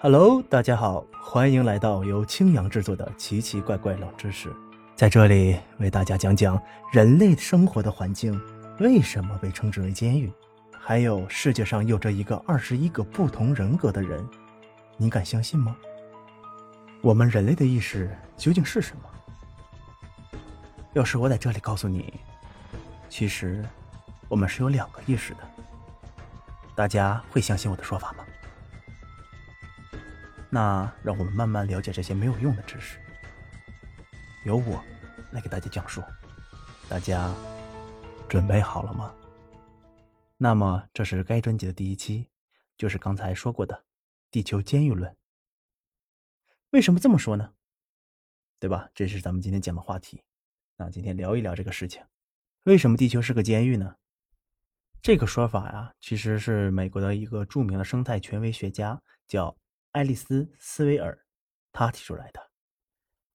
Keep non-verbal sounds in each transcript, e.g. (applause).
Hello，大家好，欢迎来到由青阳制作的奇奇怪怪冷知识，在这里为大家讲讲人类生活的环境为什么被称之为监狱，还有世界上有着一个二十一个不同人格的人，你敢相信吗？我们人类的意识究竟是什么？要是我在这里告诉你，其实我们是有两个意识的，大家会相信我的说法吗？那让我们慢慢了解这些没有用的知识，由我来给大家讲述。大家准备好了吗？那么，这是该专辑的第一期，就是刚才说过的地球监狱论。为什么这么说呢？对吧？这是咱们今天讲的话题。那今天聊一聊这个事情，为什么地球是个监狱呢？这个说法呀，其实是美国的一个著名的生态权威学家叫。爱丽丝·斯维尔，他提出来的。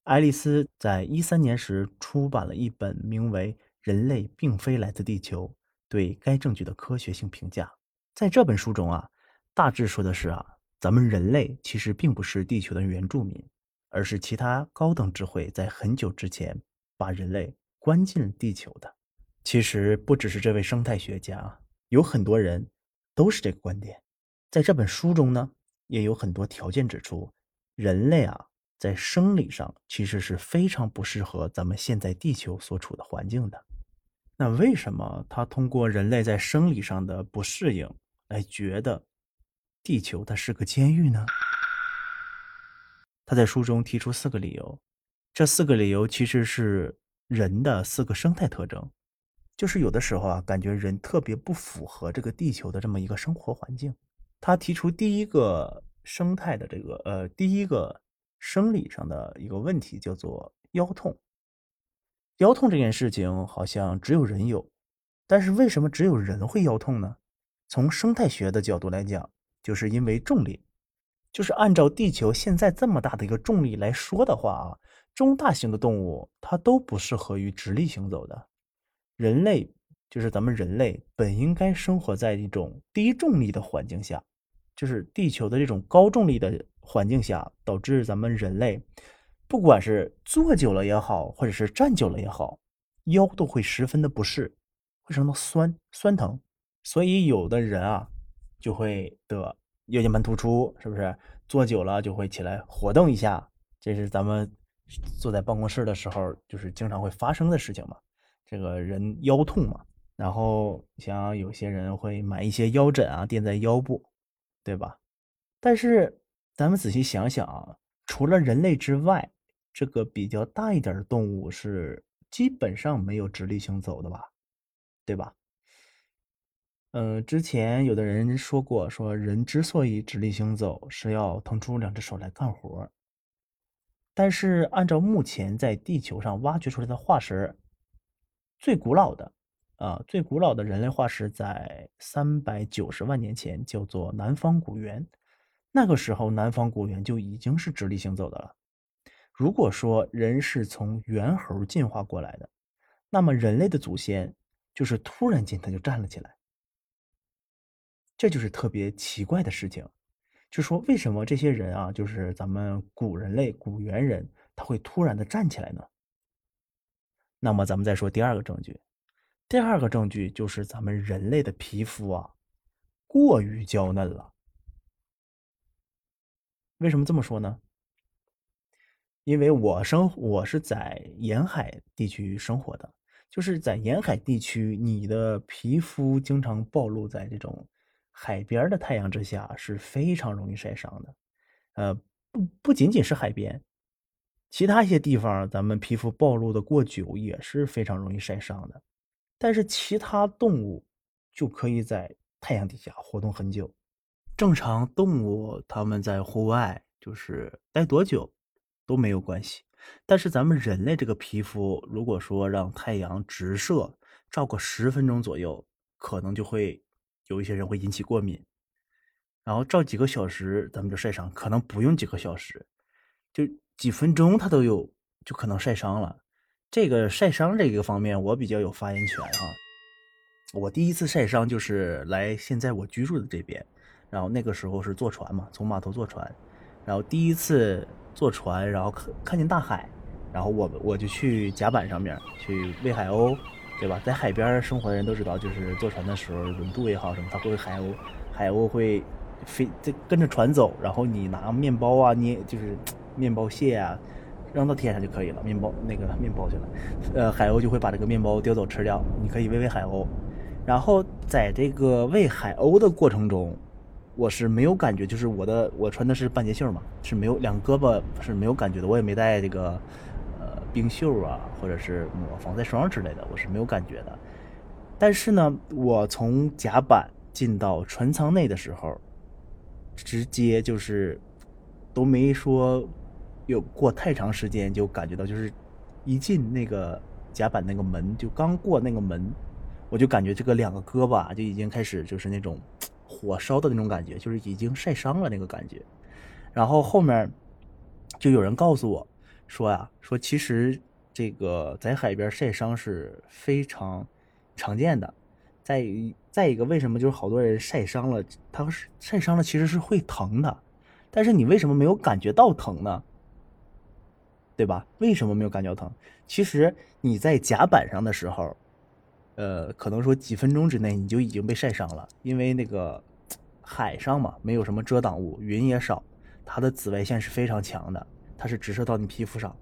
爱丽丝在一三年时出版了一本名为《人类并非来自地球》对该证据的科学性评价。在这本书中啊，大致说的是啊，咱们人类其实并不是地球的原住民，而是其他高等智慧在很久之前把人类关进地球的。其实不只是这位生态学家，有很多人都是这个观点。在这本书中呢。也有很多条件指出，人类啊，在生理上其实是非常不适合咱们现在地球所处的环境的。那为什么他通过人类在生理上的不适应来觉得地球它是个监狱呢？他在书中提出四个理由，这四个理由其实是人的四个生态特征，就是有的时候啊，感觉人特别不符合这个地球的这么一个生活环境。他提出第一个生态的这个呃，第一个生理上的一个问题叫做腰痛。腰痛这件事情好像只有人有，但是为什么只有人会腰痛呢？从生态学的角度来讲，就是因为重力，就是按照地球现在这么大的一个重力来说的话啊，中大型的动物它都不适合于直立行走的，人类就是咱们人类本应该生活在一种低重力的环境下。就是地球的这种高重力的环境下，导致咱们人类，不管是坐久了也好，或者是站久了也好，腰都会十分的不适，会生到酸酸疼。所以有的人啊，就会得腰间盘突出，是不是？坐久了就会起来活动一下，这是咱们坐在办公室的时候，就是经常会发生的事情嘛。这个人腰痛嘛，然后像有些人会买一些腰枕啊，垫在腰部。对吧？但是咱们仔细想想啊，除了人类之外，这个比较大一点的动物是基本上没有直立行走的吧？对吧？嗯，之前有的人说过，说人之所以直立行走，是要腾出两只手来干活。但是按照目前在地球上挖掘出来的化石，最古老的。啊，最古老的人类化石在三百九十万年前，叫做南方古猿。那个时候，南方古猿就已经是直立行走的了。如果说人是从猿猴进化过来的，那么人类的祖先就是突然间他就站了起来。这就是特别奇怪的事情，就说为什么这些人啊，就是咱们古人类、古猿人，他会突然的站起来呢？那么咱们再说第二个证据。第二个证据就是咱们人类的皮肤啊，过于娇嫩了。为什么这么说呢？因为我生我是在沿海地区生活的，就是在沿海地区，你的皮肤经常暴露在这种海边的太阳之下，是非常容易晒伤的。呃，不不仅仅是海边，其他一些地方，咱们皮肤暴露的过久也是非常容易晒伤的。但是其他动物就可以在太阳底下活动很久。正常动物它们在户外就是待多久都没有关系。但是咱们人类这个皮肤，如果说让太阳直射照个十分钟左右，可能就会有一些人会引起过敏。然后照几个小时，咱们就晒伤，可能不用几个小时，就几分钟它都有就可能晒伤了。这个晒伤这个方面，我比较有发言权哈。我第一次晒伤就是来现在我居住的这边，然后那个时候是坐船嘛，从码头坐船，然后第一次坐船，然后看看见大海，然后我我就去甲板上面去喂海鸥，对吧？在海边生活的人都知道，就是坐船的时候轮渡也好什么，它会海鸥，海鸥会飞，这跟着船走，然后你拿面包啊捏，就是 (tsk) 面包屑啊。扔到天上就可以了，面包那个面包去了，呃，海鸥就会把这个面包叼走吃掉。你可以喂喂海鸥，然后在这个喂海鸥的过程中，我是没有感觉，就是我的我穿的是半截袖嘛，是没有两胳膊是没有感觉的，我也没带这个呃冰袖啊，或者是抹防晒霜之类的，我是没有感觉的。但是呢，我从甲板进到船舱内的时候，直接就是都没说。有过太长时间，就感觉到就是一进那个甲板那个门，就刚过那个门，我就感觉这个两个胳膊就已经开始就是那种火烧的那种感觉，就是已经晒伤了那个感觉。然后后面就有人告诉我说呀，说其实这个在海边晒伤是非常常见的。再再一个，为什么就是好多人晒伤了，他晒伤了其实是会疼的，但是你为什么没有感觉到疼呢？对吧？为什么没有感觉疼？其实你在甲板上的时候，呃，可能说几分钟之内你就已经被晒伤了，因为那个海上嘛，没有什么遮挡物，云也少，它的紫外线是非常强的，它是直射到你皮肤上，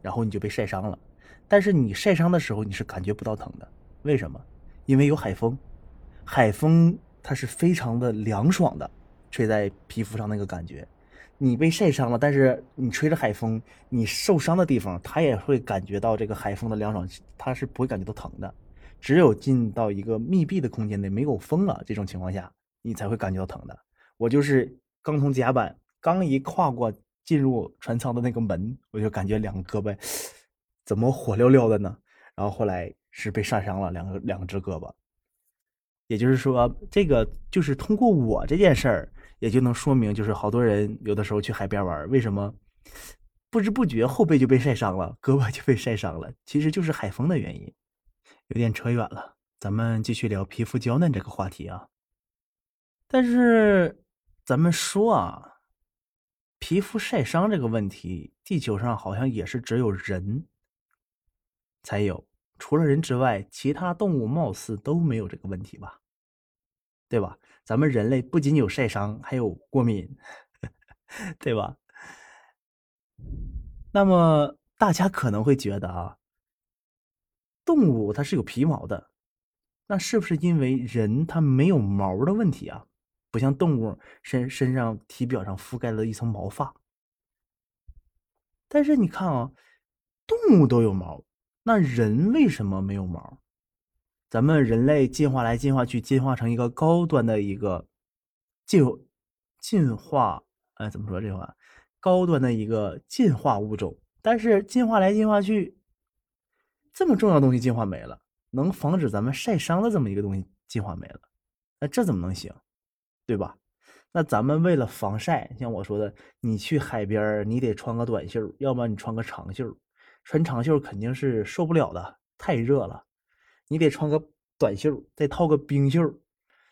然后你就被晒伤了。但是你晒伤的时候你是感觉不到疼的，为什么？因为有海风，海风它是非常的凉爽的，吹在皮肤上那个感觉。你被晒伤了，但是你吹着海风，你受伤的地方，它也会感觉到这个海风的凉爽，它是不会感觉到疼的。只有进到一个密闭的空间内，没有风了这种情况下，你才会感觉到疼的。我就是刚从甲板刚一跨过进入船舱的那个门，我就感觉两个胳膊怎么火燎燎的呢？然后后来是被晒伤了两个两只胳膊。也就是说，这个就是通过我这件事儿。也就能说明，就是好多人有的时候去海边玩，为什么不知不觉后背就被晒伤了，胳膊就被晒伤了？其实就是海风的原因。有点扯远了，咱们继续聊皮肤娇嫩这个话题啊。但是咱们说啊，皮肤晒伤这个问题，地球上好像也是只有人才有，除了人之外，其他动物貌似都没有这个问题吧？对吧？咱们人类不仅有晒伤，还有过敏，(laughs) 对吧？那么大家可能会觉得啊，动物它是有皮毛的，那是不是因为人它没有毛的问题啊？不像动物身身上体表上覆盖了一层毛发。但是你看啊，动物都有毛，那人为什么没有毛？咱们人类进化来进化去，进化成一个高端的一个进进化，哎，怎么说这话？高端的一个进化物种。但是进化来进化去，这么重要东西进化没了，能防止咱们晒伤的这么一个东西进化没了，那这怎么能行？对吧？那咱们为了防晒，像我说的，你去海边你得穿个短袖，要不然你穿个长袖。穿长袖肯定是受不了的，太热了。你得穿个短袖，再套个冰袖，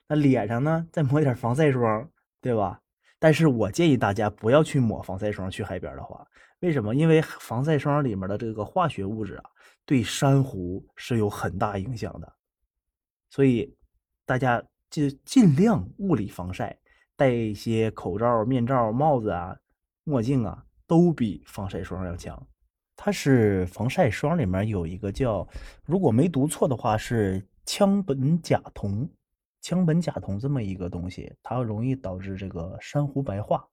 那脸上呢再抹点防晒霜，对吧？但是我建议大家不要去抹防晒霜。去海边的话，为什么？因为防晒霜里面的这个化学物质啊，对珊瑚是有很大影响的。所以大家就尽量物理防晒，戴一些口罩、面罩、帽子啊、墨镜啊，都比防晒霜要强。它是防晒霜里面有一个叫，如果没读错的话是羟苯甲酮，羟苯甲酮这么一个东西，它容易导致这个珊瑚白化，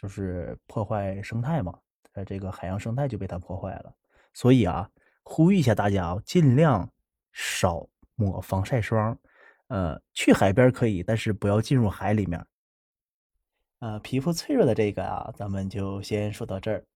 就是破坏生态嘛，呃，这个海洋生态就被它破坏了。所以啊，呼吁一下大家啊，尽量少抹防晒霜，呃，去海边可以，但是不要进入海里面。呃，皮肤脆弱的这个啊，咱们就先说到这儿。